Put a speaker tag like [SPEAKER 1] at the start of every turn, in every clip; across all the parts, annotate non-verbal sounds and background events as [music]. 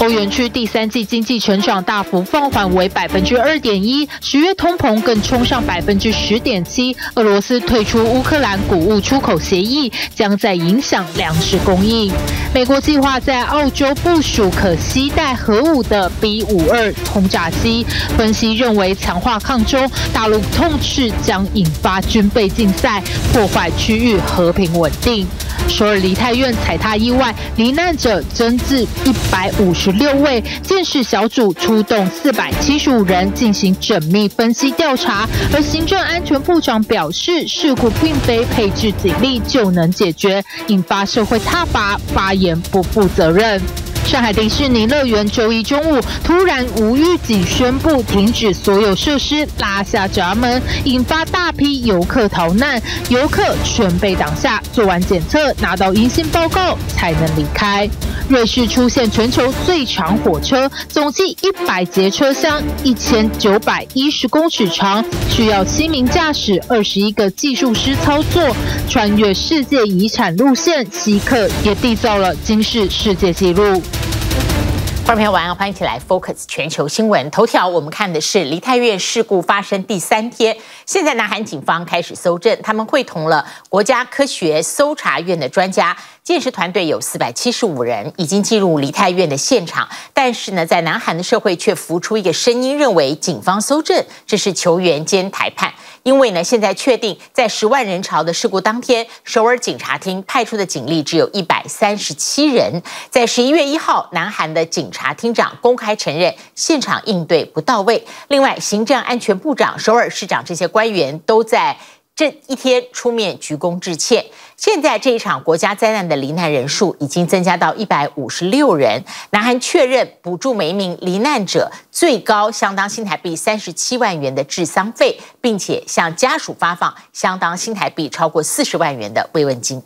[SPEAKER 1] 欧元区第三季经济成长大幅放缓为百分之二点一，十月通膨更冲上百分之十点七。俄罗斯退出乌克兰谷物出口协议，将在影响粮食供应。美国计划在澳洲部署可携带核武的 B 五二轰炸机，分析认为强化抗中，大陆痛斥将引发军备竞赛，破坏区域和平稳定。首尔梨泰院踩踏意外罹难者增至一百五十六位，建设小组出动四百七十五人进行缜密分析调查，而行政安全部长表示，事故并非配置警力就能解决，引发社会挞伐，发言不负责任。上海迪士尼乐园周一中午突然无预警宣布停止所有设施，拉下闸门，引发大批游客逃难，游客全被挡下，做完检测拿到阴性报告才能离开。瑞士出现全球最长火车，总计一百节车厢，一千九百一十公尺长，需要七名驾驶，二十一个技术师操作，穿越世界遗产路线，稀客也缔造了今世世界纪录。
[SPEAKER 2] 观众朋友晚上欢迎起来 Focus 全球新闻头条，我们看的是梨泰院事故发生第三天，现在南韩警方开始搜证，他们会同了国家科学搜查院的专家，建设团队有四百七十五人，已经进入梨泰院的现场，但是呢，在南韩的社会却浮出一个声音，认为警方搜证这是球员兼裁判。因为呢，现在确定在十万人潮的事故当天，首尔警察厅派出的警力只有一百三十七人。在十一月一号，南韩的警查厅长公开承认现场应对不到位。另外，行政安全部长、首尔市长这些官员都在。这一天出面鞠躬致歉。现在这一场国家灾难的罹难人数已经增加到一百五十六人。南韩确认补助每一名罹难者最高相当新台币三十七万元的治丧费，并且向家属发放相当新台币超过四十万元的慰问金。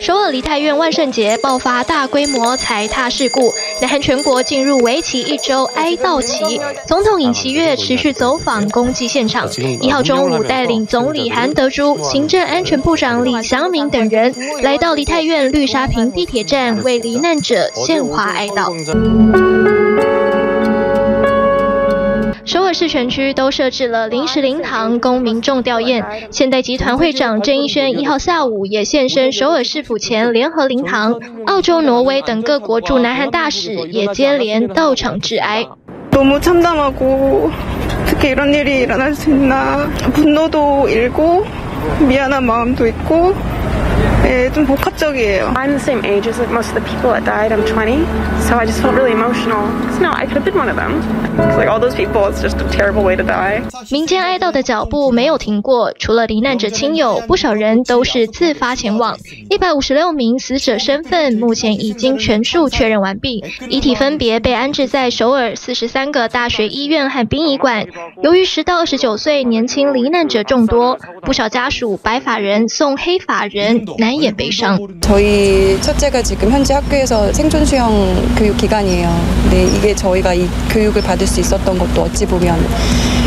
[SPEAKER 3] 首尔梨泰院万圣节爆发大规模踩踏事故，南韩全国进入为期一周哀悼期。总统尹锡悦持续走访公祭现场，一号中午带领总理韩德洙、行政安全部长李祥民等人来到梨泰院绿沙坪地铁站，为罹难者献花哀悼。首尔市全区都设置了临时灵堂供民众吊唁。现代集团会长郑义轩一号下午也现身首尔市府前联合灵堂。澳洲、挪威等各国驻南韩大使也接连到场致哀。民间哀悼的脚步没有停过，除了罹难者亲友，不少人都是自发前往。一百五十六名死者身份目前已经全数确认完毕，遗体分别被安置在首尔四十三个大学医院和殡仪馆。由于十到二十九岁年轻罹难者众多，不少家属白发人送黑发人，难 예, 사이의 매상.
[SPEAKER 4] 저희 첫째가 지금 현재 학교에서 생존 수영 교육 기간이에요. 근데 이게 저희가 이 교육을 받을 수 있었던 것도 어찌 보면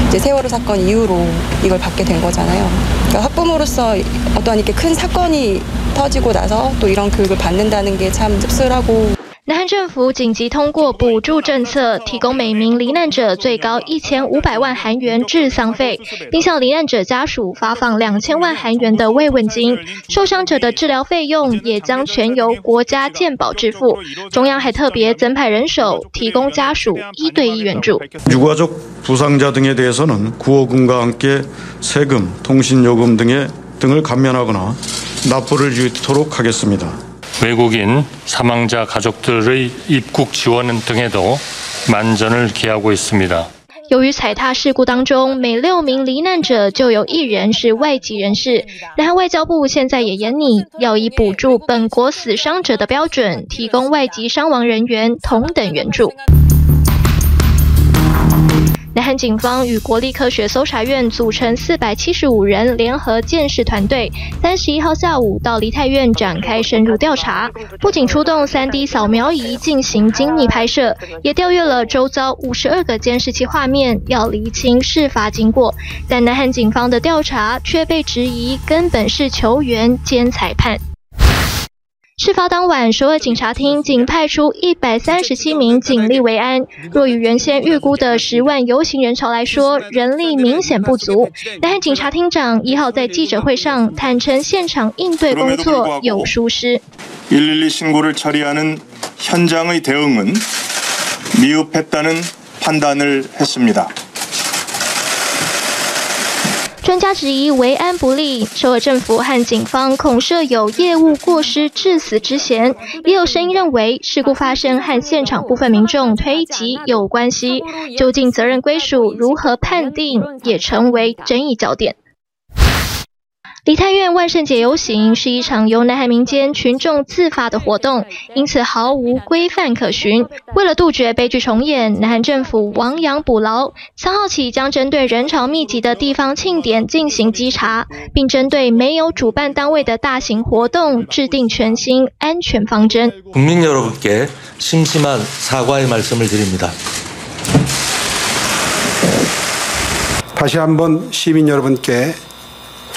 [SPEAKER 4] 이제 세월호 사건 이후로 이걸 받게 된 거잖아요. 그러니까 학부모로서 어떠한 이렇게 큰 사건이 터지고 나서 또 이런 교육을 받는다는 게 참 씁쓸하고
[SPEAKER 3] 南韩政府紧急通过补助政策，提供每名罹难者最高一千五百万韩元治丧费，并向罹难者家属发放两千万韩元的慰问金。受伤者的治疗费用也将全由国家健保支付。中央还特别增派人手，提供家属一对一援助。
[SPEAKER 5] 외국인 사망자 가족들의 입국 지원 등에도 만전을 기하고 있습니다.
[SPEAKER 3] 由于踩踏事故当中，每六名罹难者就有一人是外籍人士。南韩外交部现在也研拟要以补助本国死伤者的标准，提供外籍伤亡人员同等援助。 南韩警方与国立科学搜查院组成四百七十五人联合监视团队，三十一号下午到梨泰院展开深入调查，不仅出动三 D 扫描仪进行精密拍摄，也调阅了周遭五十二个监视器画面，要厘清事发经过。但南韩警方的调查却被质疑根本是球员兼裁判。事发当晚，首尔警察厅仅派出一百三十七名警力维安。若与原先预估的十万游行人潮来说，人力明显不足。南韩警察厅长一号在记者会上坦承，现场应对工作有疏失。
[SPEAKER 6] 112신고를 처리하는 현장의 대응은 미흡했다는 판단을 했습니다。
[SPEAKER 3] 专家质疑维安不利，首尔政府和警方恐设有业务过失致死之嫌。也有声音认为，事故发生和现场部分民众推挤有关系。究竟责任归属如何判定，也成为争议焦点。梨泰院万圣节游行是一场由南韩民间群众自发的活动，因此毫无规范可循。为了杜绝悲剧重演，南韩政府亡羊补牢，三号起将针对人潮密集的地方庆典进行稽查，并针对没有主办单位的大型活动制定全新安全方针。
[SPEAKER 7] 국민여러분께심심한사과의말씀을드립니다
[SPEAKER 8] 다시한번시민여러분께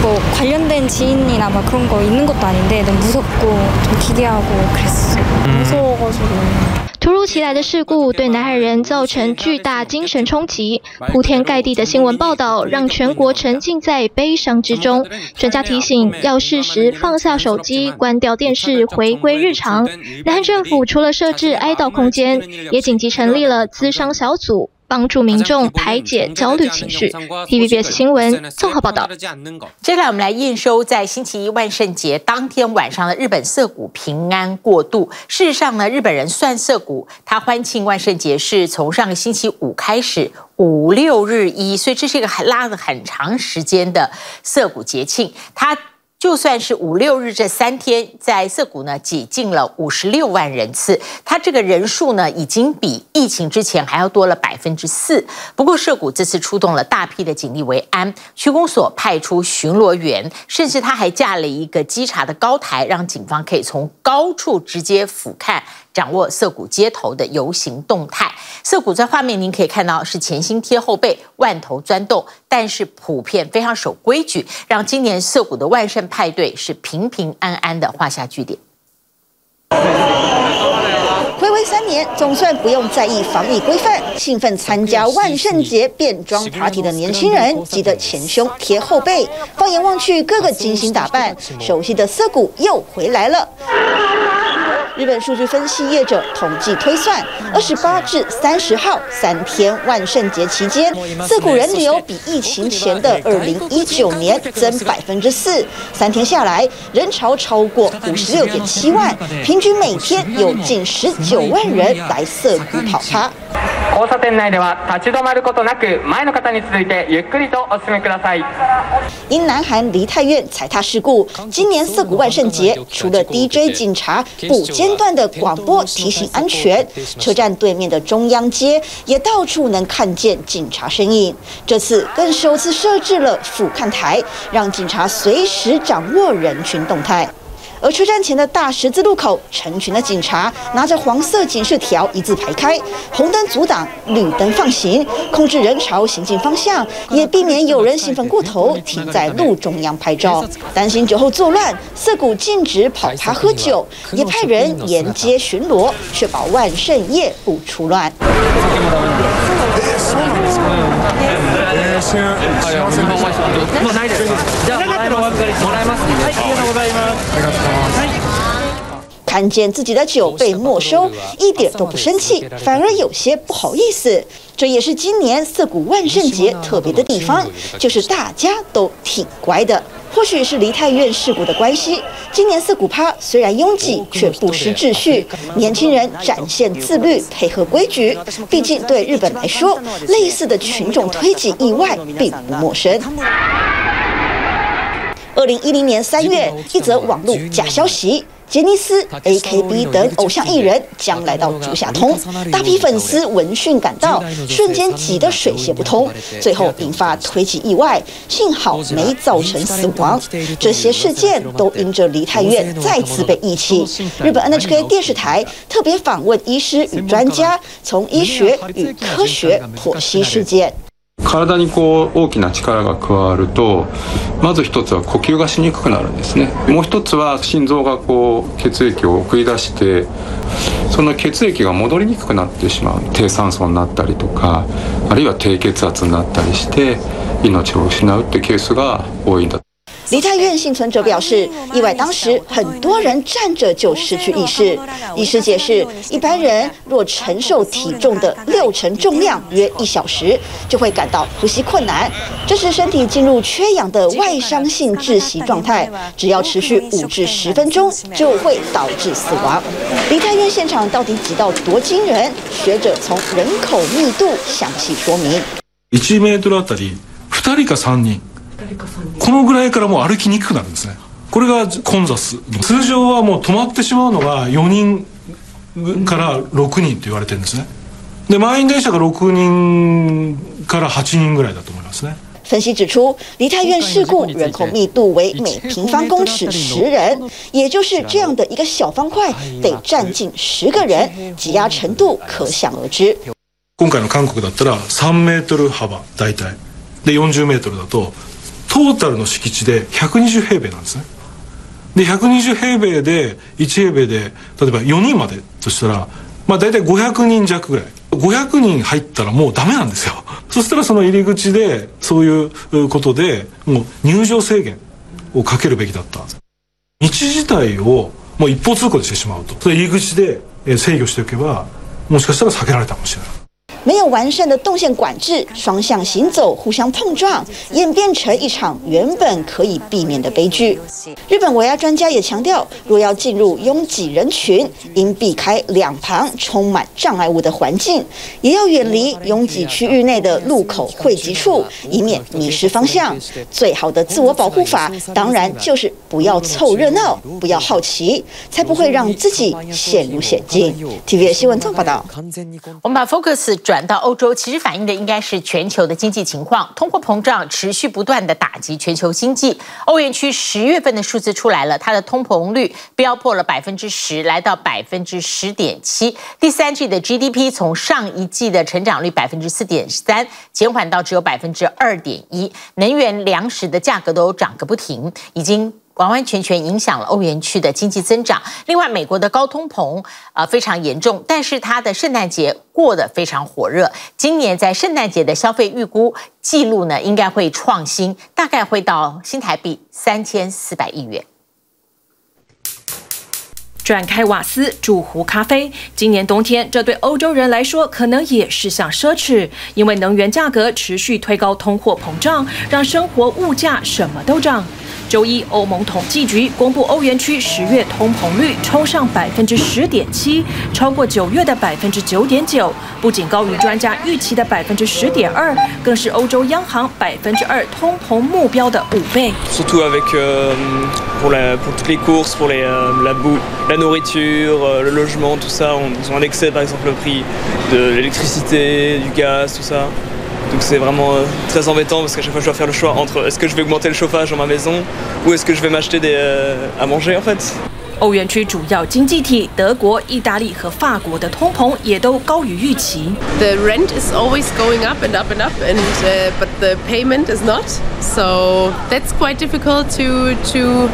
[SPEAKER 4] 뭐 관련된 지인이나 그런 거 있는 것도 아닌데 너무 무섭고 좀 기대하고 그랬어 무서워가지고。
[SPEAKER 3] 突如其来的事故对南韩人造成巨大精神冲击，铺天盖地的新闻报道让全国沉浸在悲伤之中。专家提醒，要适时放下手机，关掉电视，回归日常。南韩政府除了设置哀悼空间，也紧急成立了咨商小组。 帮助民众排解焦虑情绪。TVBS 新闻综合报道。
[SPEAKER 2] 接下来我们来验收在星期一万圣节当天晚上的日本涩谷平安过渡。事实上呢，日本人算涩谷，他欢庆万圣节是从上个星期五开始，五六日一，所以这是一个很拉了很长时间的涩谷节庆。他。就算是五六日这三天，在涩谷呢挤进了五十六万人次，他这个人数呢已经比疫情之前还要多了百分之四。不过涩谷这次出动了大批的警力维安，区公所派出巡逻员，甚至他还架了一个稽查的高台，让警方可以从高处直接俯瞰。掌握涩谷街头的游行动态，涩谷在画面您可以看到是前心贴后背，万头钻动，但是普遍非常守规矩，让今年涩谷的万圣派对是平平安安的画下句点。
[SPEAKER 9] 回违三年，总算不用在意防疫规范，兴奋参加万圣节变装 party 的年轻人挤得前胸贴后背，放眼望去，个个精心打扮，熟悉的涩谷又回来了。日本数据分析业者统计推算，二十八至三十号三天万圣节期间，涩谷人流比疫情前的二零一九年增百分之四。三天下来，人潮超过五十六点七万，平均每天有近十九万人来涩谷跑趴。交差点内では立ち止まることなく前の方に続いてゆっくりとお进みください。因南韩梨泰院踩踏事故，今年涩谷万圣节除了 DJ 警察不间断的广播提醒安全，车站对面的中央街也到处能看见警察身影。这次更首次设置了俯瞰台，让警察随时掌握人群动态。 而车站前的大十字路口，成群的警察拿着黄色警示条一字排开，红灯阻挡，绿灯放行，控制人潮行进方向，也避免有人兴奋过头停在路中央拍照。担心酒后作乱，涩谷禁止跑趴喝酒，也派人沿街巡逻，确保万圣夜不出乱。看见自己的酒被没收，一点都不生气，反而有些不好意思。这也是今年涩谷万圣节特别的地方，就是大家都挺乖的。或许是梨泰院事故的关系，今年涩谷趴虽然拥挤，却不失秩序。年轻人展现自律，配合规矩。毕竟对日本来说，类似的群众推挤意外并不陌生。二零一零年三月，一则网络假消息。杰尼斯、AKB 等偶像艺人将来到竹下通，大批粉丝闻讯赶到，瞬间挤得水泄不通，最后引发推挤意外，幸好没造成死亡。这些事件都因着梨泰院再次被遗弃。日本 NHK 电视台特别访问医师与专家，从医学与科学剖析事件。
[SPEAKER 10] 体にこう大きな力が加わるとまず一つは呼吸がしにくくなるんですね。もう一つは心臓がこう血液を送り出してその血液が戻りにくくなってしまう。低酸素になったりとかあるいは低血圧になったりして命を失うってケースが多いんだ
[SPEAKER 9] 梨泰院幸存者表示，意外当时很多人站着就失去意识。医师解释，一般人若承受体重的六成重量约一小时，就会感到呼吸困难，这是身体进入缺氧的外伤性窒息状态，只要持续五至十分钟就会导致死亡。梨泰院现场到底挤到多惊人？学者从人口密度详细说明。
[SPEAKER 11] 1メートルあたり2人か3人。 このぐらいからもう歩きにくくなるんですね。これが混雑。通常はもう止まってしまうのが4人から6人と言われてるんですね。で、満员电车が6人から8人ぐらいだと思いますね。
[SPEAKER 9] 分析指出，梨泰院事故人口密度为每平方公尺十人，也就是这样的一个小方块，得站进十个人，挤压程度可想而知。
[SPEAKER 11] 今回の韩国だったら3メートル幅大体で40メートルだと。トータルの敷地で120平米なんですね。で、120平米で、1平米で、例えば4人までとしたら、まあ大体500人弱ぐらい。500人入ったらもうダメなんですよ。[laughs] そしたらその入り口で、そういうことで、もう入场制限をかけるべきだった。道自体をもう一方通行でしてしまうと。それ入り口で制御しておけば、もしかしたら避けられたかもしれない。
[SPEAKER 9] 没有完善的动线管制，双向行走互相碰撞，演变成一场原本可以避免的悲剧。日本维亚专家也强调，若要进入拥挤人群，应避开两旁充满障碍物的环境，也要远离拥挤区域内的路口汇集处，以免迷失方向。最好的自我保护法，当然就是不要凑热闹，不要好奇，才不会让自己陷入险境。TVB 新闻综合报道。
[SPEAKER 2] 我们把 focus 转到欧洲，其实反映的应该是全球的经济情况，通货膨胀持续不断的打击全球经济。欧元区十月份的数字出来了，它的通膨率飙破了百分之十，来到百分之十点七。第三季的 GDP 从上一季的成长率百分之四点三减缓到只有百分之二点一。能源、粮食的价格都涨个不停，已经。完完全全影响了欧元区的经济增长。另外，美国的高通膨啊非常严重，但是它的圣诞节过得非常火热。今年在圣诞节的消费预估记录呢，应该会创新，大概会到新台币三千四百亿元。
[SPEAKER 12] 转开瓦斯煮壶咖啡，今年冬天这对欧洲人来说可能也是项奢侈，因为能源价格持续推高，通货膨胀让生活物价什么都涨。周一，欧盟统计局公布欧元区十月通膨率冲上百分之十点七，超过九月的百分之九点九，不仅高于专家预期的百分之十点二，更是欧洲央行百分之二通膨目标的五倍。欧元区主要经济体德国、意大利和法国的通膨也都高于预期。
[SPEAKER 13] The rent is always going up and up and up, and but the payment is not. So that's quite difficult to to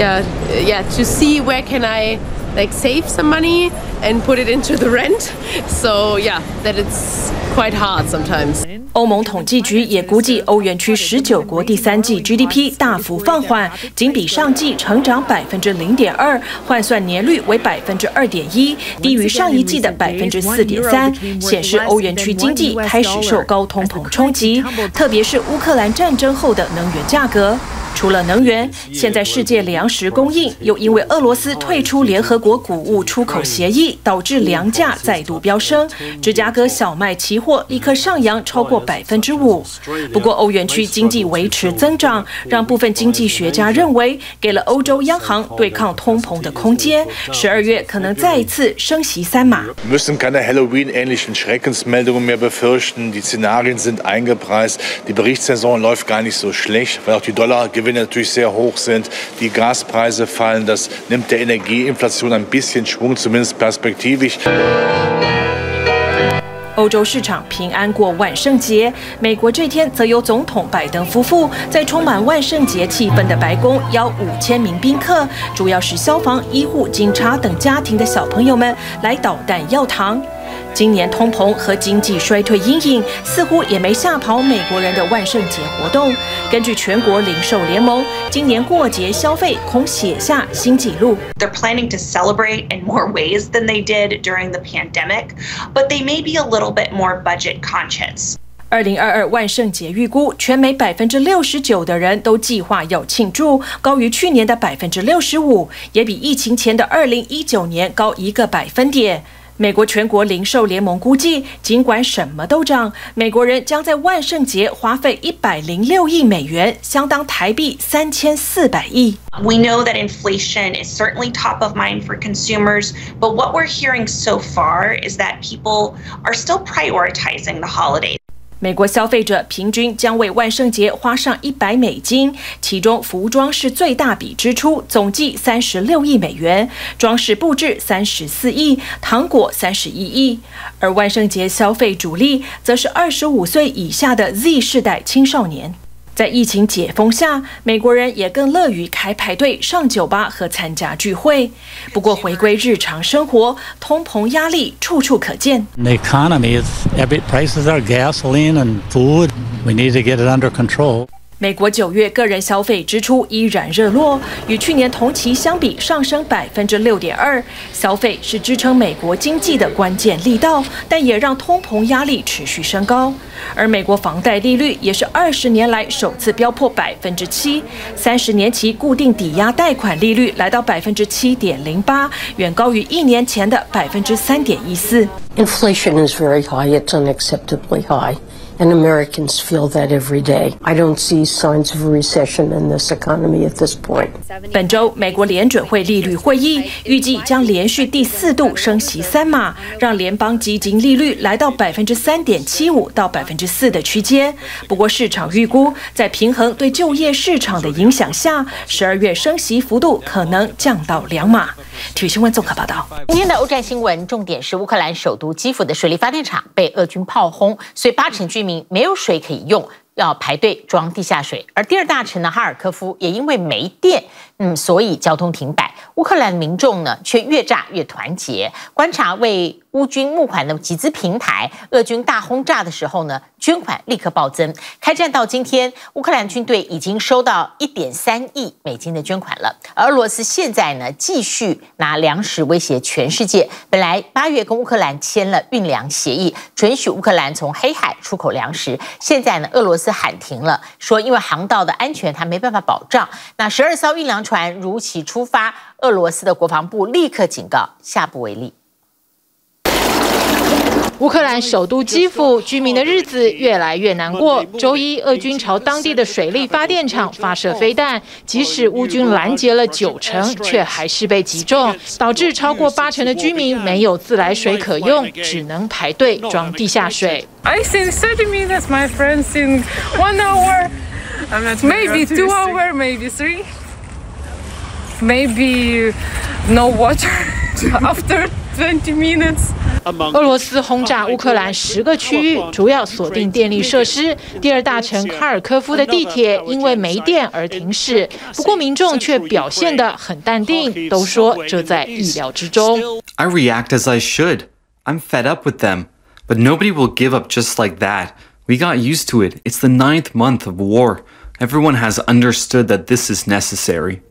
[SPEAKER 13] yeah yeah to see where can I like save some money and put it into the [laughs] rent. So yeah, that it's quite hard sometimes.
[SPEAKER 12] 欧盟统计局也估计，欧元区十九国第三季 GDP 大幅放缓，仅比上季成长百分之零点二，换算年率为百分之二点一，低于上一季的百分之四点三，显示欧元区经济开始受高通膨冲击，特别是乌克兰战争后的能源价格。除了能源，现在世界粮食供应又因为俄罗斯退出联合国谷物出口协议，导致粮价再度飙升。芝加哥小麦期货立刻上扬超过百分之五。不过，欧元区经济维持增长，让部分经济学家认为，给了欧洲央行对抗通膨的空间。十二月可能再一次升息三码。
[SPEAKER 14] müssen keine Halloween-ähnlichen Schreckensmeldungen mehr befürchten. Die Szenarien sind eingepreist. Die Berichtssaison läuft gar nicht so schlecht, weil auch die Dollargewinne natürlich sehr hoch sind. Die Gaspreise fallen. Das nimmt der Energieinflation ein bisschen Schwung, zumindest perspektivisch.
[SPEAKER 12] 欧洲市场平安过万圣节，美国这天则由总统拜登夫妇在充满万圣节气氛的白宫邀五千名宾客，主要是消防、医护、警察等家庭的小朋友们来捣蛋药糖。今年通膨和经济衰退阴影似乎也没吓跑美国人的万圣节活动。根据全国零售联盟，今年过节消费恐写下新纪录。
[SPEAKER 15] They're planning to celebrate in more ways than they did during the pandemic, but they may be a little bit more budget conscious.
[SPEAKER 12] 二零二二万圣节预估，全美百分之六十九的人都计划要庆祝，高于去年的百分之六十五，也比疫情前的二零一九年高一个百分点。美国全国零售联盟估计，尽管什么都涨，美国人将在万圣节花费一百零六亿美元，相当台币三千四百亿。
[SPEAKER 15] We know that inflation is certainly top of mind for consumers, but what we're hearing so far is that people are still prioritizing the holiday.
[SPEAKER 12] 美国消费者平均将为万圣节花上一百美金，其中服装是最大笔支出，总计三十六亿美元；装饰布置三十四亿，糖果三十一亿。而万圣节消费主力则是二十五岁以下的 Z 世代青少年。在疫情解封下，美国人也更乐于开派对、上酒吧和参加聚会。不过，回归日常生活，通膨压力处处可见。
[SPEAKER 16] The economy is every prices are gasoline and food. We need to get it under control.
[SPEAKER 12] 美国九月个人消费支出依然热络，与去年同期相比上升百分之六点二。消费是支撑美国经济的关键力道，但也让通膨压力持续升高。而美国房贷利率也是二十年来首次飙破百分之七，三十年期固定抵押贷款利率来到百分之七点零八，远高于一年前的百分之三点一四。
[SPEAKER 17] Inflation is very high. It's unacceptably high. And Americans feel that every day. I don't see signs of a recession in this economy at this point.
[SPEAKER 12] 本周，美国联准会利率会议预计将连续第四度升息三码，让联邦基金利率来到百分之三点七五到百分之四的区间。不过，市场预估在平衡对就业市场的影响下，十二月升息幅度可能降到两码。体育新闻综合报道。
[SPEAKER 2] 今天的欧战新闻重点是乌克兰首都基辅的水力发电厂被俄军炮轰，所以八成居民。没有水可以用，要排队装地下水。而第二大城的，哈尔科夫也因为没电，嗯，所以交通停摆。乌克兰民众呢，却越炸越团结。观察为乌军募款的集资平台，俄军大轰炸的时候呢，捐款立刻暴增。开战到今天，乌克兰军队已经收到一点三亿美金的捐款了。而俄罗斯现在呢，继续拿粮食威胁全世界。本来八月跟乌克兰签了运粮协议，准许乌克兰从黑海出口粮食。现在呢，俄罗斯喊停了，说因为航道的安全，他没办法保障。那十二艘运粮船如期出发，俄罗斯的国防部立刻警告，下不为例。
[SPEAKER 1] 乌克兰首都基辅居民的日子越来越难过。周一，俄军朝当地的水力发电厂发射飞弹，即使乌军拦截了九成，却还是被击中，导致超过八成的居民没有自来水可用，只能排队装地下水。
[SPEAKER 18] I think thirty minutes, my friends [laughs] in one hour, maybe two [laughs] hour, maybe three, maybe no water [laughs] after twenty minutes.
[SPEAKER 1] 俄罗斯轰炸乌克兰十个区域，主要锁定电力设施。第二大城哈尔科夫的地铁因为没电而停驶，不过民众却表现得很淡定，都说这在意料之中。
[SPEAKER 19] I react as I should. I'm fed up with them, but nobody will give up just like that. We got used to it. It's the ninth month of war. Everyone has understood that this is necessary.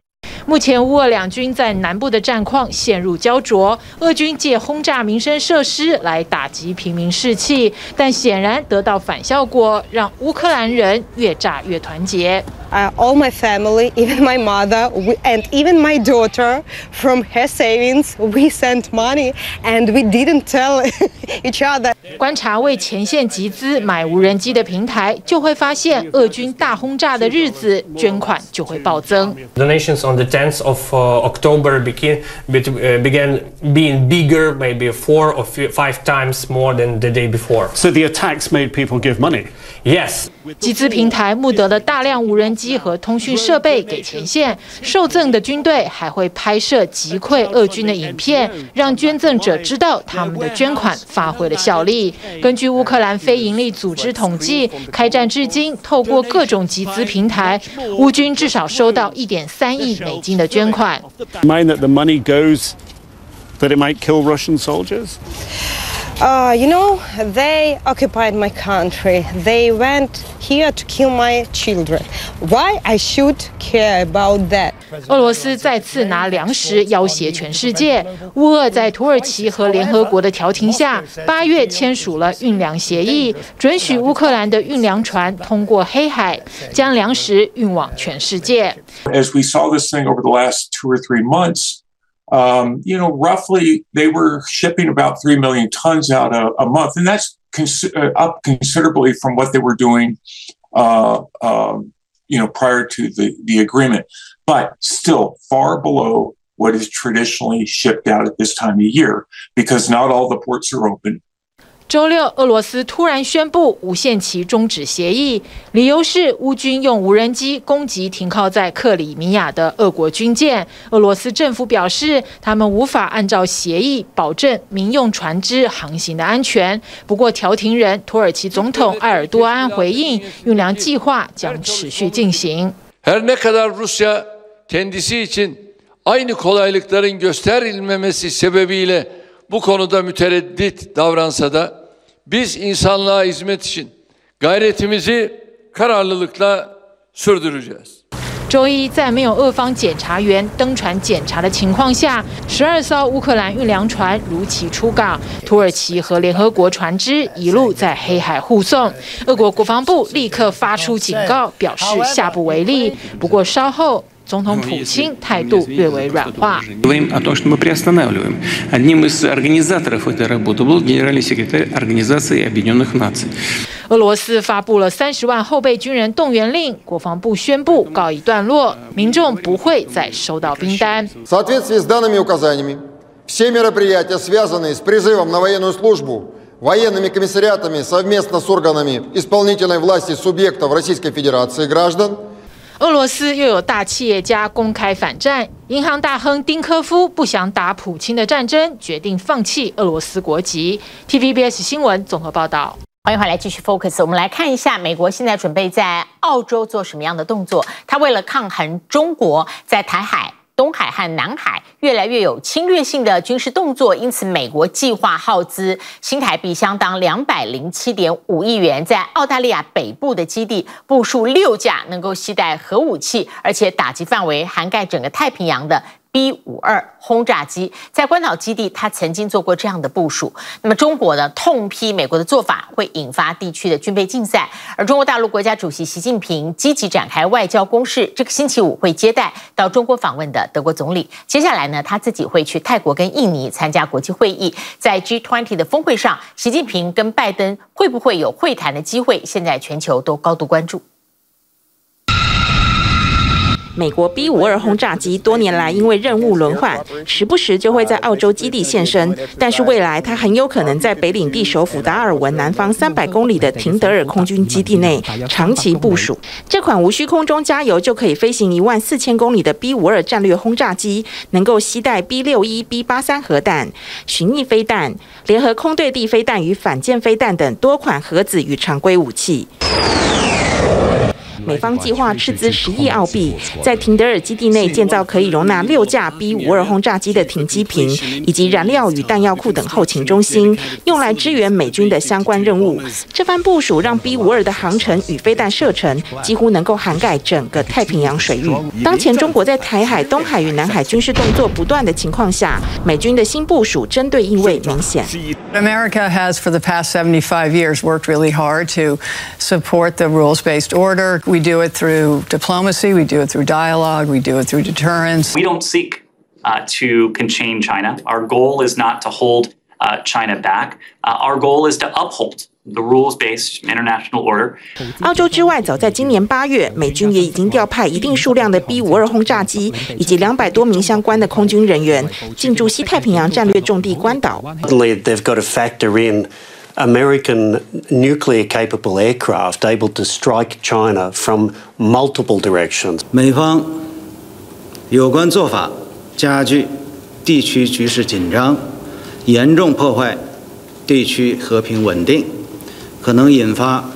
[SPEAKER 1] 目前乌俄两军在南部的战况陷入胶着，俄军借轰炸民生设施来打击平民士气，但显然得到反效果，让乌克兰人越炸越团结。
[SPEAKER 20] uh, all my family, even my mother, we, and even my daughter, from her savings, we sent money, and we didn't tell each other.
[SPEAKER 21] 观察为前线集资买无人机的平台，就会发现俄军大轰炸的日子，捐款就会暴增。
[SPEAKER 22] Donations on the 10th of uh, October began began being bigger, maybe four or five times more than the day before.
[SPEAKER 19] So the attacks made people give money.
[SPEAKER 22] Yes.
[SPEAKER 21] 集资平台募得了大量无人机和通讯设备给前线，受赠的军队还会拍摄击溃俄军的影片，让捐赠者知道他们的捐款发挥了效力。根据乌克兰非营利组织统计，开战至今，透过各种集资平台，乌军至少收到一点三亿美金的捐款。
[SPEAKER 19] Mind that the money goes that it might kill Russian soldiers.
[SPEAKER 20] Uh, you know, they occupied my country. They went here to kill my children. Why I should care about that?
[SPEAKER 21] 俄罗斯再次拿粮食要挟全世界。乌俄在土耳其和联合国的调停下，八月签署了运粮协议，准许乌克兰的运粮船通过黑海，将粮食运往全世界。
[SPEAKER 23] As we saw this thing over the last two or three months. Um, you know, roughly they were shipping about 3 million tons out a, a month, and that's cons- uh, up considerably from what they were doing, uh, um, you know, prior to the, the agreement, but still far below what is traditionally shipped out at this time of year because not all the ports are open.
[SPEAKER 21] 周六，俄罗斯突然宣布无限期终止协议，理由是乌军用无人机攻击停靠在克里米亚的俄国军舰。俄罗斯政府表示，他们无法按照协议保证民用船只航行的安全。不过，调停人土耳其总统 [laughs] 埃尔多安回应，运粮计划将持续进行。
[SPEAKER 24] Her ne kadar Rusya kendisi için aynı kolaylıkların gösterilmemesi sebebiyle bu konuda mütereddit davransa da biz insanlığa hizmet için gayretimizi kararlılıkla sürdüreceğiz.
[SPEAKER 21] 周一，在没有俄方检查员登船检查的情况下，十二艘乌克兰运粮船如期出港。土耳其和联合国船只一路在黑海护送。俄国国防部立刻发出警告，表示下不为例。不过稍后，总统普京态度略为软化。俄罗斯发布了三十万后备军人动员令，国防部宣布告一段落，民众不会再收到兵单。俄罗斯又有大企业家公开反战，银行大亨丁科夫不想打普京的战争，决定放弃俄罗斯国籍。TVBS 新闻综合报道。
[SPEAKER 2] 欢迎回来继续 Focus，我们来看一下美国现在准备在澳洲做什么样的动作。他为了抗衡中国在台海、东海和南海越来越有侵略性的军事动作，因此美国计划耗资新台币相当两百零七点五亿元，在澳大利亚北部的基地部署六架能够携带核武器，而且打击范围涵盖整个太平洋的。B 五二轰炸机在关岛基地，他曾经做过这样的部署。那么中国呢，痛批美国的做法会引发地区的军备竞赛，而中国大陆国家主席习近平积极展开外交攻势。这个星期五会接待到中国访问的德国总理，接下来呢，他自己会去泰国跟印尼参加国际会议。在 G20 的峰会上，习近平跟拜登会不会有会谈的机会？现在全球都高度关注。
[SPEAKER 25] 美国 B 五二轰炸机多年来因为任务轮换，时不时就会在澳洲基地现身。但是未来它很有可能在北领地首府达尔文南方三百公里的廷德尔空军基地内长期部署。这款无需空中加油就可以飞行一万四千公里的 B 五二战略轰炸机，能够携带 B 六一、B 八三核弹、巡弋飞弹、联合空对地飞弹与反舰飞弹等多款核子与常规武器。美方计划斥资十亿澳币，在廷德尔基地内建造可以容纳六架 B 五二轰炸机的停机坪，以及燃料与弹药库等后勤中心，用来支援美军的相关任务。这番部署让 B 五二的航程与飞弹射程几乎能够涵盖整个太平洋水域。当前中国在台海、东海与南海军事动作不断的情况下，美军的新部署针对意味明显。
[SPEAKER 26] America has for the past 75 years worked really hard to support the rules-based order. We do it through diplomacy, we do it through dialogue, we do it through deterrence.
[SPEAKER 23] We don't seek uh, to contain China. Our goal is not to hold uh, China back. Uh, our goal is to uphold the rules-based international order.
[SPEAKER 25] 澳洲之外，早在今年八月，美军也已经调派一定数量的 B 五二轰炸机以及两百多名相关的空军人员进驻西太平洋战略重地关岛。
[SPEAKER 27] They've got to factor in American nuclear capable aircraft able to strike China from multiple directions.
[SPEAKER 19] 美方有关做法加剧地区局势紧张，严重破坏地区和平稳定。可能引发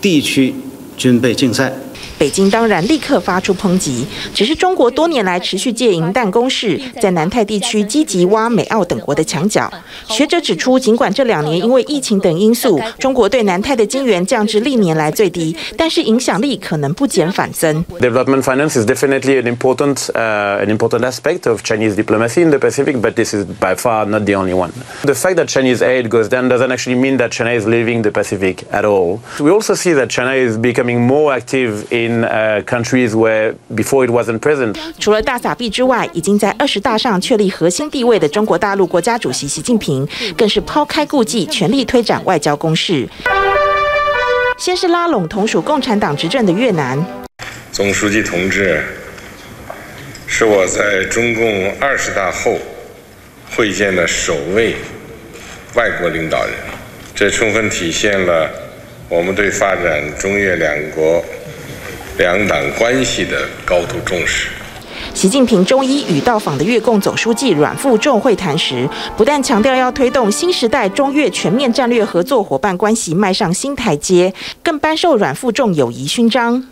[SPEAKER 19] 地区军备竞赛。
[SPEAKER 25] 北京当然立刻发出抨击，只是中国多年来持续借银弹攻势，在南太地区积极挖美澳等国的墙角。学者指出，尽管这两年因为疫情等因素，中国对南太的金援降至历年来最低，但是影响力可能不减反增。
[SPEAKER 28] Development finance is definitely an important, uh, an important aspect of Chinese diplomacy in the Pacific, but this is by far not the only one. The fact that Chinese aid goes down doesn't actually mean that China is leaving the Pacific at all. We also see that China is becoming more active in in uh, countries where before it wasn't present.
[SPEAKER 25] 除了大撒币之外，已经在二十大上确立核心地位的中国大陆国家主席习近平，更是抛开顾忌，全力推展外交攻势。先是拉拢同属共产党执政的越南。
[SPEAKER 29] 总书记同志，是我在中共二十大后会见的首位外国领导人，这充分体现了我们对发展中越两国。两党关系的高度重视。
[SPEAKER 25] 习近平周一与到访的越共总书记阮富仲会谈时，不但强调要推动新时代中越全面战略合作伙伴关系迈上新台阶，更颁授阮富仲友谊勋章。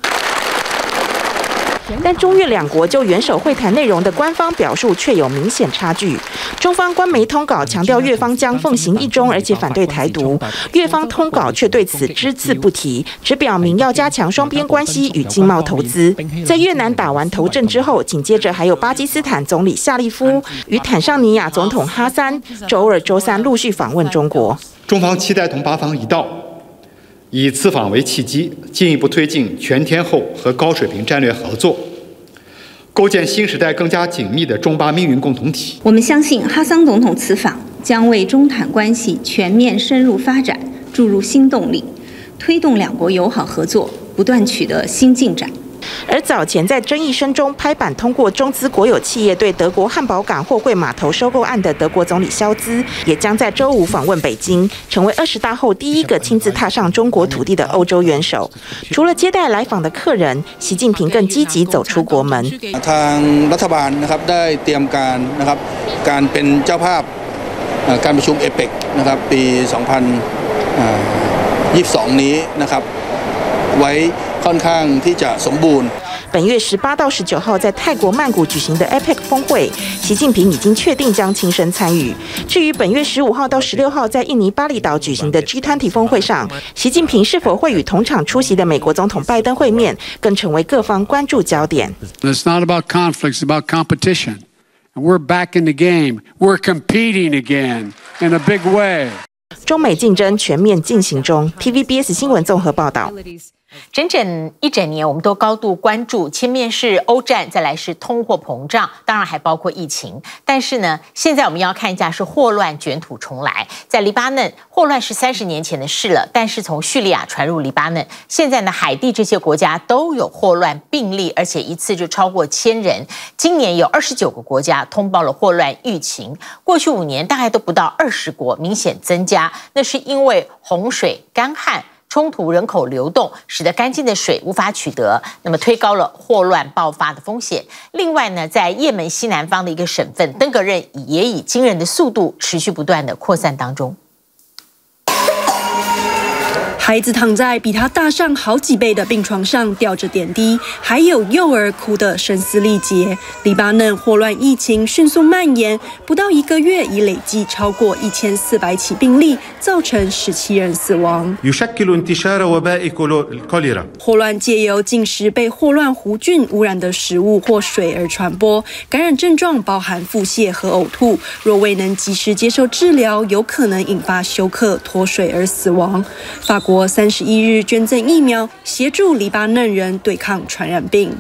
[SPEAKER 25] 但中越两国就元首会谈内容的官方表述却有明显差距。中方官媒通稿强调越方将奉行一中，而且反对台独；越方通稿却对此只字不提，只表明要加强双边关系与经贸投资。在越南打完头阵之后，紧接着还有巴基斯坦总理夏利夫与坦尚尼亚总统哈桑周二、周三陆续访问中国。
[SPEAKER 30] 中方期待同巴方一道，以此访为契机，进一步推进全天候和高水平战略合作。构建新时代更加紧密的中巴命运共同体。
[SPEAKER 31] 我们相信哈桑总统此访将为中坦关系全面深入发展注入新动力，推动两国友好合作不断取得新进展。
[SPEAKER 25] 而早前在争议声中拍板通过中资国有企业对德国汉堡港货柜码头收购案的德国总理萧兹，也将在周五访问北京，成为二十大后第一个亲自踏上中国土地的欧洲元首。除了接待来访的客人，习近平更积极走出国门。
[SPEAKER 32] ทางรัฐบาลนะครับได้เตรียมการนะครับการเป็นเจ้าภาพการประชุมเอเปกนะครับปี2022นี้นะครับไว้ ค่อนข้างที่จะสมบูรณ์。
[SPEAKER 25] 本月十八到十九号在泰国曼谷举行的 APEC 峰会，习近平已经确定将亲身参与。至于本月十五号到十六号在印尼巴厘岛举行的 G20 峰会上，习近平是否会与同场出席的美国总统拜登会面，更成为各方关注焦点。
[SPEAKER 33] It's not about conflicts, it's about competition. We're back in the game. We're competing again in a big way.
[SPEAKER 25] 中美竞争全面进行中。TVBS 新闻综合报道。
[SPEAKER 2] 整整一整年，我们都高度关注，前面是欧战，再来是通货膨胀，当然还包括疫情。但是呢，现在我们要看一下是霍乱卷土重来。在黎巴嫩，霍乱是三十年前的事了，但是从叙利亚传入黎巴嫩，现在呢，海地这些国家都有霍乱病例，而且一次就超过千人。今年有二十九个国家通报了霍乱疫情，过去五年大概都不到二十国，明显增加。那是因为洪水、干旱。冲突、人口流动，使得干净的水无法取得，那么推高了霍乱爆发的风险。另外呢，在也门西南方的一个省份登革热也以惊人的速度持续不断的扩散当中。
[SPEAKER 34] 孩子躺在比他大上好几倍的病床上，吊着点滴，还有幼儿哭得声嘶力竭。黎巴嫩霍乱疫情迅速蔓延，不到一个月已累计超过一千四百起病例，造成十七人死亡。霍乱借由进食被霍乱弧菌污染的食物或水而传播，感染症状包含腹泻和呕吐。若未能及时接受治疗，有可能引发休克、脱水而死亡。法国。我三十一日捐赠疫苗，协助黎巴嫩人对抗传染病。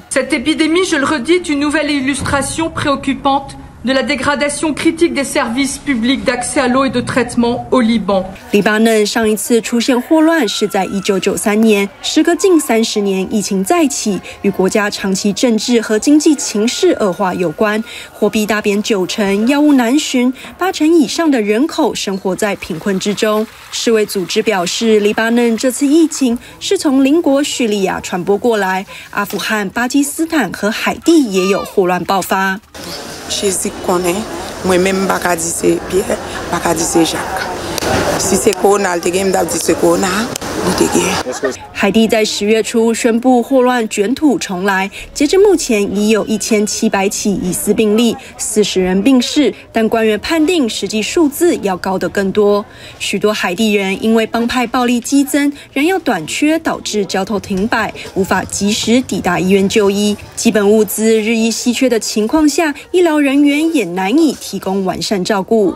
[SPEAKER 35] De la dégradation critique des services publics d'accès à l'eau et de traitement au Liban。
[SPEAKER 34] 黎巴嫩上一次出现霍乱是在一九九三年，时隔近三十年，疫情再起，与国家长期政治和经济情势恶化有关。货币大贬九成，药物难寻，八成以上的人口生活在贫困之中。世卫组织表示，黎巴嫩这次疫情是从邻国叙利亚传播过来，阿富汗、巴基斯坦和海地也有霍乱爆发。konen, mwen men baka di se Pierre, baka di se Jacques. 海地在十月初宣布霍乱卷土重来，截至目前已有一千七百起疑似病例，四十人病逝，但官员判定实际数字要高得更多。许多海地人因为帮派暴力激增，燃药短缺导致交通停摆，无法及时抵达医院就医。基本物资日益稀缺的情况下，医疗人员也难以提供完善照顾。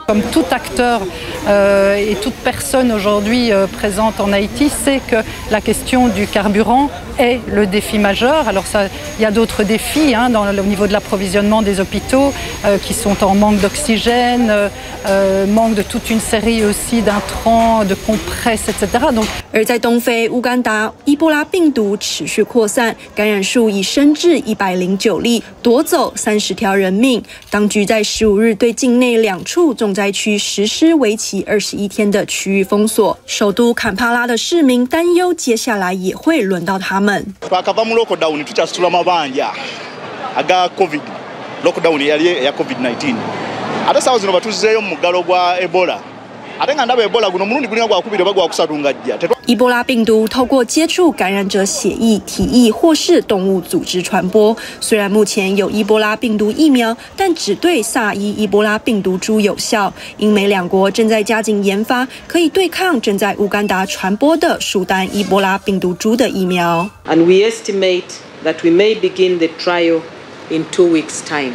[SPEAKER 36] c'est que la question du carburant est le défi majeur. Alors ça, il y a d'autres défis hein, dans, au niveau de l'approvisionnement des hôpitaux euh, qui sont en manque d'oxygène, euh, manque de toute une série aussi d'intrants, de compresses, etc. Donc
[SPEAKER 34] 而在东非乌干达，伊波拉病毒持续扩散，感染数已升至一百零九例，夺走三十条人命。当局在十五日对境内两处重灾区实施为期二十一 天的区域封锁。首都坎帕拉的市民担忧，接下来也会轮到他们。伊波拉病毒透过接触感染者血液、体液或是动物组织传播。虽然目前有伊波拉病毒疫苗，但只对萨伊伊波拉病毒株有效。英美两国正在加紧研发可以对抗正在乌干达传播的苏丹伊波拉病毒株的疫苗。
[SPEAKER 37] And we estimate that we may begin the trial in two weeks' time.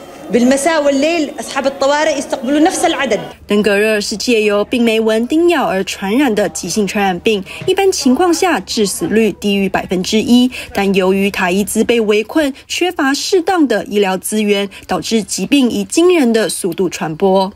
[SPEAKER 34] 登革热是借由病媒蚊叮咬而传染的急性传染病，一般情况下致死率低于百分之一。但由于塔伊兹被围困，缺乏适当的医疗资源，导致疾病以惊人的速度传播。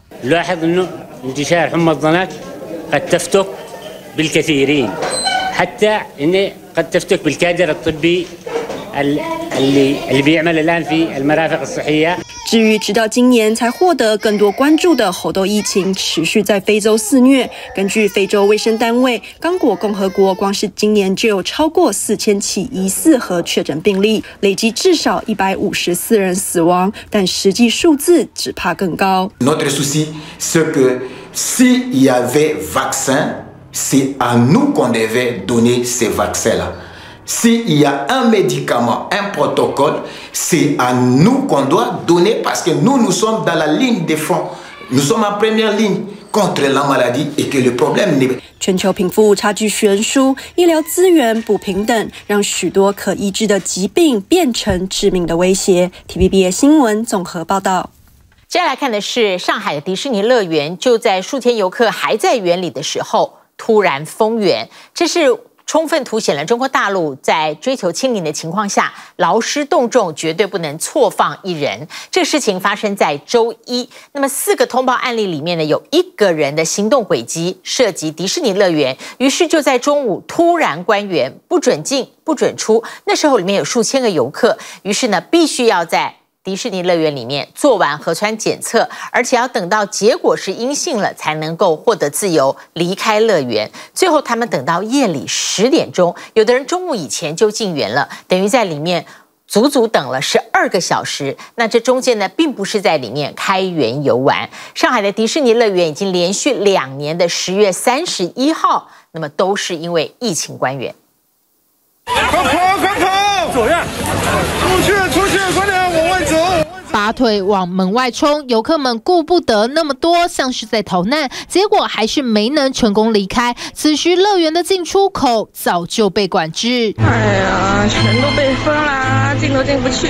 [SPEAKER 34] 至于直到今年才获得更多关注的猴痘疫情，持续在非洲肆虐。根据非洲卫生单位，刚果共和国光是今年就有超过四千起疑似和确诊病例，累计至少一百五十四人死亡，但实际数字只怕更高。全球贫富差距悬殊，医疗资源不平等，让许多可医治的疾病变成致命的威胁。TVBS 新闻综合报道。
[SPEAKER 2] 接下来看的是上海的迪士尼乐园，就在数千游客还在园里的时候，突然封园，这是。充分凸显了中国大陆在追求清零的情况下，劳师动众，绝对不能错放一人。这个事情发生在周一。那么四个通报案例里面呢，有一个人的行动轨迹涉及迪士尼乐园，于是就在中午突然关园，不准进，不准出。那时候里面有数千个游客，于是呢，必须要在。迪士尼乐园里面做完核酸检测，而且要等到结果是阴性了，才能够获得自由离开乐园。最后他们等到夜里十点钟，有的人中午以前就进园了，等于在里面足足等了十二个小时。那这中间呢，并不是在里面开园游玩。上海的迪士尼乐园已经连续两年的十月三十一号，那么都是因为疫情关园。
[SPEAKER 38] 快跑！快跑！左院，出去！出去！快点！
[SPEAKER 1] 拔腿往门外冲，游客们顾不得那么多，像是在逃难，结果还是没能成功离开。此时乐园的进出口早就被管制。
[SPEAKER 38] 哎呀，全都被封啦，进都进不去，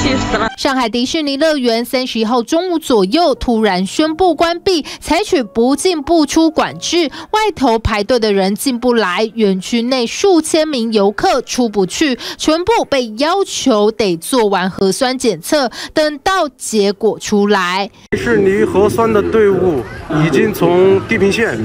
[SPEAKER 38] 气死了！
[SPEAKER 1] 上海迪士尼乐园三十一号中午左右突然宣布关闭，采取不进不出管制，外头排队的人进不来，园区内数千名游客出不去，全部被要求得做完核酸检测，等到结果出来。
[SPEAKER 32] 迪士尼核酸的队伍已经从地平线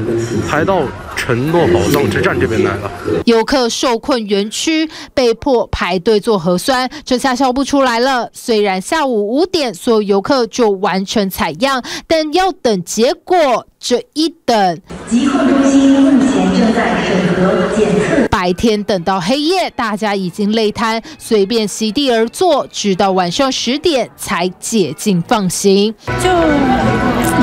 [SPEAKER 32] 排到承诺宝藏之战这边来了。
[SPEAKER 1] 游客受困园区，被迫排队做核酸，这下笑不出来了。虽然下午五点所有游客就完成采样，但要等结果。这一等，疾控中心目前正在审核检测。白天等到黑夜，大家已经累瘫，随便席地而坐，直到晚上十点才解禁放行。
[SPEAKER 39] 就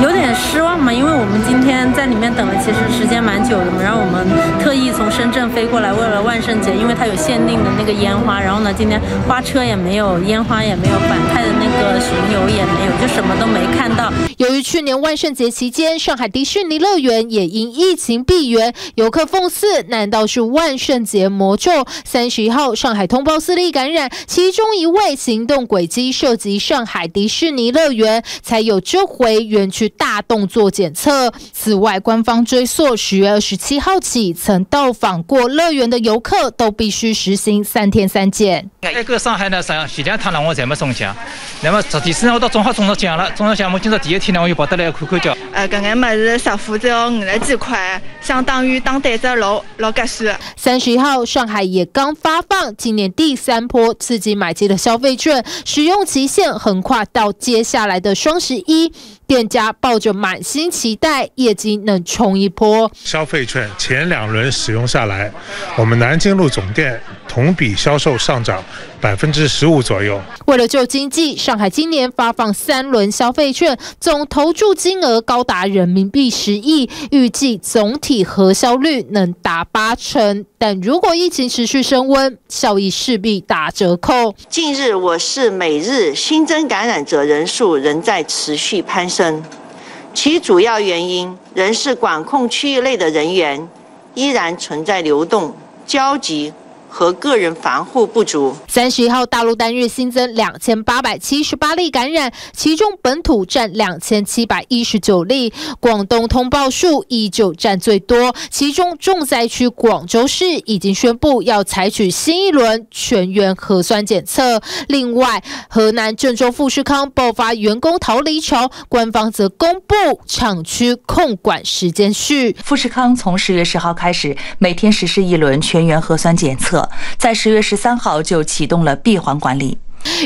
[SPEAKER 39] 有点失望嘛，因为我们今天在里面等了，其实时间蛮久的嘛。然后我们特意从深圳飞过来，为了万圣节，因为它有限定的那个烟花。然后呢，今天花车也没有，烟花也没有，反派的那个巡游也没有，就什么都没看到。
[SPEAKER 1] 由于去年万圣节期间，上海迪士尼乐园也因疫情闭园，游客讽刺：难道是万圣节魔咒？三十一号，上海通报四例感染，其中一位行动轨迹涉及上海迪士尼乐园，才有这回园区大动作检测。此外，官方追溯十月二十七号起，曾到访过乐园的游客都必须实行三天三检。
[SPEAKER 40] 那个上海呢，上前两趟我才没中奖，那么实际上我到中号中了奖了，中了奖我今朝第一天呢，我又跑得来看看叫。
[SPEAKER 41] 呃，搿眼物事十付只要五十几块，相当于打对折老老合算。
[SPEAKER 1] 三十一号，上海也刚发放今年第三波刺激买机的消费券，使用期限横跨到接下来的双十一。店家抱着满心期待，业绩能冲一波。
[SPEAKER 42] 消费券前两轮使用下来，我们南京路总店同比销售上涨百分之十五左右。
[SPEAKER 1] 为了救经济，上海今年发放三轮消费券，总投注金额高达人民币十亿，预计总体核销率能达八成。但如果疫情持续升温，效益势必打折扣。
[SPEAKER 43] 近日，我市每日新增感染者人数仍在持续攀升，其主要原因仍是管控区域内的人员依然存在流动、交集。和个人防护不足。
[SPEAKER 1] 三十一号，大陆单日新增两千八百七十八例感染，其中本土占两千七百一十九例，广东通报数依旧占最多。其中重灾区广州市已经宣布要采取新一轮全员核酸检测。另外，河南郑州富士康爆发员工逃离潮，官方则公布厂区控管时间序。
[SPEAKER 26] 富士康从十月十号开始，每天实施一轮全员核酸检测。在十月十三号就启动了闭环管理。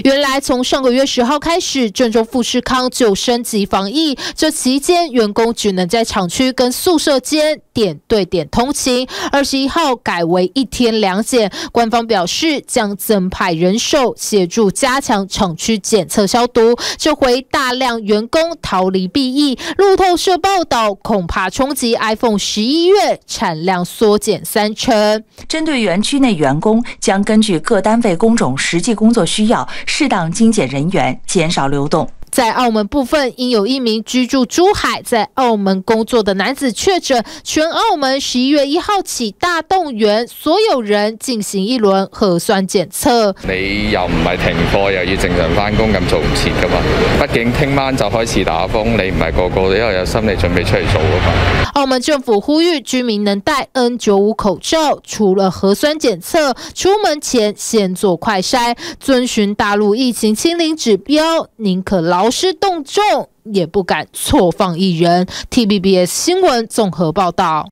[SPEAKER 1] 原来从上个月十号开始，郑州富士康就升级防疫，这期间员工只能在厂区跟宿舍间点对点通勤。二十一号改为一天两检，官方表示将增派人手协助加强厂区检测消毒。这回大量员工逃离避疫，路透社报道恐怕冲击 iPhone 十一月产量缩减三成。
[SPEAKER 26] 针对园区内员工，将根据各单位工种实际工作需要。适当精简人员，减少流动。
[SPEAKER 1] 在澳门部分，因有一名居住珠海、在澳门工作的男子确诊，全澳门十一月一号起大动员，所有人进行一轮核酸检测。
[SPEAKER 44] 你又唔系停课，又要正常翻工，咁做唔切噶嘛？毕竟听晚就开始打风，你唔系个个都因为有心理准备出嚟做噶嘛？
[SPEAKER 1] 澳门政府呼吁居民能戴 N 九五口罩，除了核酸检测，出门前先做快筛，遵循大陆疫情清零指标，宁可劳。师动众，也不敢错放一人。T B B S 新闻综合报道。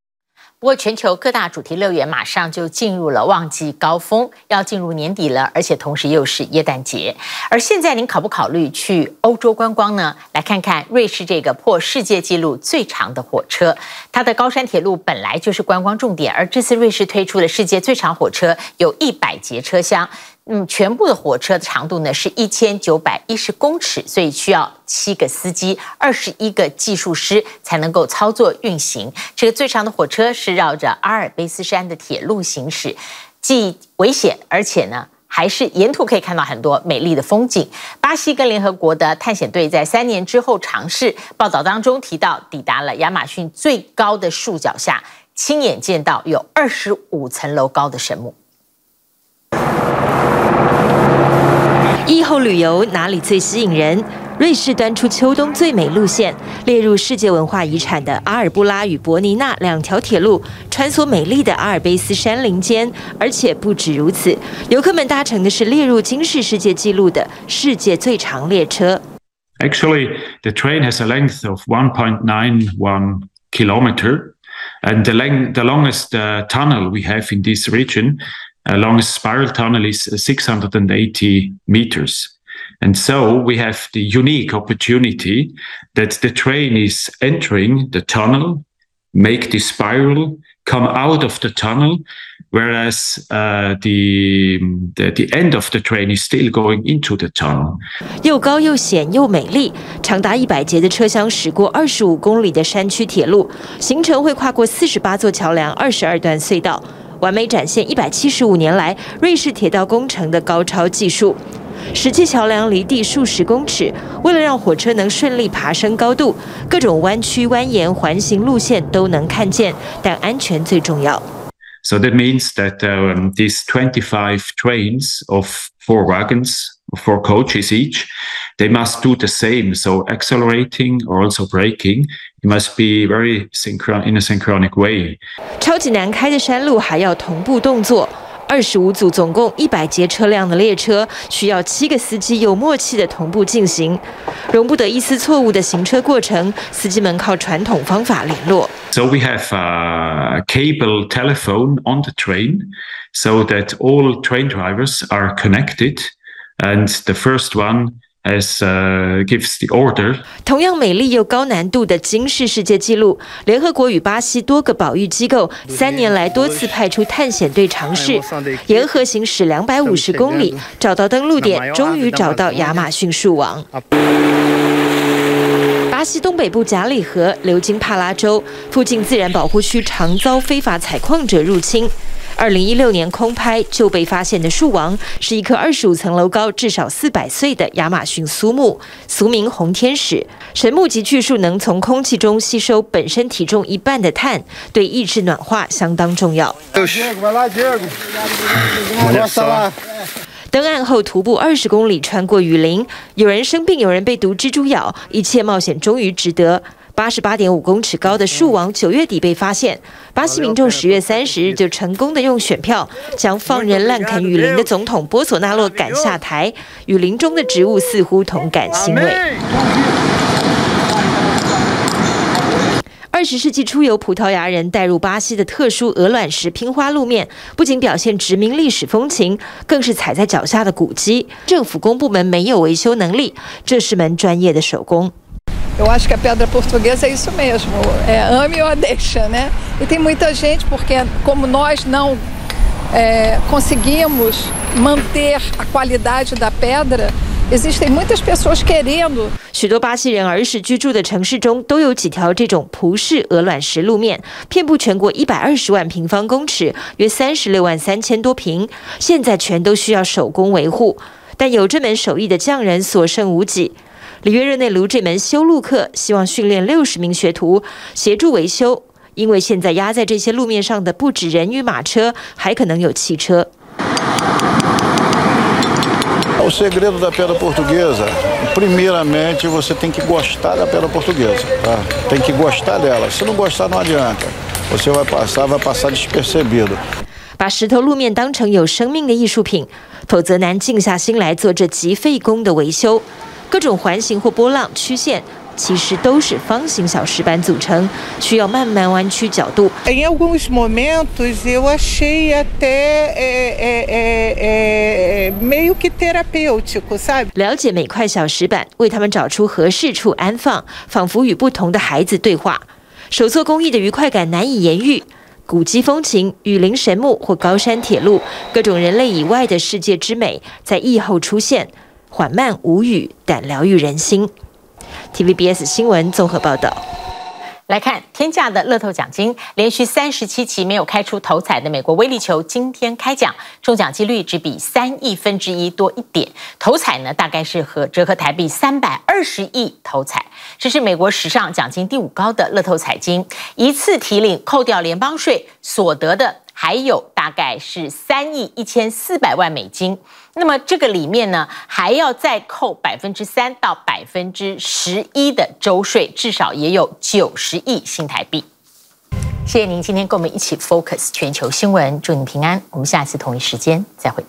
[SPEAKER 2] 不过，全球各大主题乐园马上就进入了旺季高峰，要进入年底了，而且同时又是耶诞节。而现在，您考不考虑去欧洲观光呢？来看看瑞士这个破世界纪录最长的火车，它的高山铁路本来就是观光重点，而这次瑞士推出的世界最长火车有一百节车厢。嗯，全部的火车的长度呢是一千九百一十公尺，所以需要七个司机、二十一个技术师才能够操作运行。这个最长的火车是绕着阿尔卑斯山的铁路行驶，既危险而且呢还是沿途可以看到很多美丽的风景。巴西跟联合国的探险队在三年之后尝试，报道当中提到，抵达了亚马逊最高的树脚下，亲眼见到有二十五层楼高的神木。
[SPEAKER 45] 疫后旅游哪里最吸引人？瑞士端出秋冬最美路线，列入世界文化遗产的阿尔布拉与伯尼纳两条铁路，穿梭美丽的阿尔卑斯山林间。而且不止如此，游客们搭乘的是列入金氏世界纪录的世界最长列车。
[SPEAKER 29] Actually, the train has a length of 1.91 kilometer, and the length, the longest tunnel we have in this region, longest spiral tunnel is 680 meters. And so we have the unique opportunity that the train is entering the tunnel, make the spiral, come out of the tunnel, whereas uh, the, the the end of the train is still going into the tunnel.
[SPEAKER 45] 又高又险又美丽，长达一百节的车厢驶过二十五公里的山区铁路，行程会跨过四十八座桥梁、二十二段隧道， 完美展现一百七十五年来瑞士铁道工程的高超技术。石砌桥梁离地数十公尺，为了让火车能顺利爬升高度，各种弯曲蜿蜒环形路线都能看见，但安全最重要。
[SPEAKER 29] So that means that um, these 25 trains of four wagons, four coaches each, they must do the same. So accelerating or also braking, it must be very synchron in a synchronic way.
[SPEAKER 45] 超级难开的山路还要同步动作。二十五组总共一百节车辆的列车，需要七个司机有默契的同步进行，容不得一丝错误的行车过程。司机们靠传统方法联络。
[SPEAKER 29] So we have a cable telephone on the train, so that all train drivers are connected, and the first one.
[SPEAKER 45] 同样美丽又高难度的惊世世界纪录，联合国与巴西多个保育机构三年来多次派出探险队尝试沿河行驶两百五十公里，找到登陆点，终于找到亚马逊树王。巴西东北部贾里河流经帕拉州附近自然保护区，常遭非法采矿者入侵。二零一六年空拍就被发现的树王是一棵二十五层楼高、至少四百岁的亚马逊苏木，俗名红天使。神木级巨树能从空气中吸收本身体重一半的碳，对抑制暖化相当重要。登岸后徒步二十公里，穿过雨林，有人生病，有人被毒蜘蛛咬，一切冒险终于值得。八十八点五公尺高的树王九月底被发现，巴西民众十月三十日就成功的用选票将放任滥垦雨林的总统波索纳洛赶下台，雨林中的植物似乎同感欣慰。二十世纪初由葡萄牙人带入巴西的特殊鹅卵石拼花路面，不仅表现殖民历史风情，更是踩在脚下的古迹。政府公部门没有维修能力，这是门专业的手工。许多巴西人儿时居住的城市中都有几条这种葡式鹅卵石路面，遍布全国一百二十万平方公尺，约三十六万三千多平。现在全都需要手工维护，但有这门手艺的匠人所剩无几。里约热内卢这门修路课，希望训练六十名学徒协助维修，因为现在压在这些路面上的不止人与马车，还可能有汽车。
[SPEAKER 46] O segredo da pedra portuguesa, primeiramente você tem que gostar da pedra portuguesa, tá? Tem que gostar dela. Se não gostar, não adianta. Você vai passar, vai passar despercebido.
[SPEAKER 45] 把石头路面当成有生命的艺术品，否则难静下心来做这极费工的维修。各种环形或波浪曲线， 其实都是方形小石板组成，需要慢慢弯曲角度。
[SPEAKER 47] Em alguns momentos eu achei até meio que terapêutico, sabe?
[SPEAKER 45] 了解每块小石板，为他们找出合适处安放，仿佛与不同的孩子对话。手作工艺的愉快感难以言喻。古迹风情、雨林神木或高山铁路，各种人类以外的世界之美，在疫后出现。缓慢无语，但疗愈人心。TVBS 新闻综合报道。
[SPEAKER 2] 来看天价的乐透奖金，连续三十七期没有开出头彩的美国威力球今天开奖，中奖几率只比三亿分之一多一点，头彩呢大概是和折合台币三百二十亿头彩，这是美国史上奖金第五高的乐透彩金，一次提领扣掉联邦税所得的。还有大概是三亿一千四百万美金，那么这个里面呢还要再扣百分之三到百分之十一的周税至少也有九十亿新台币。谢谢您今天跟我们一起 focus 全球新闻祝您平安我们下次同一时间再会。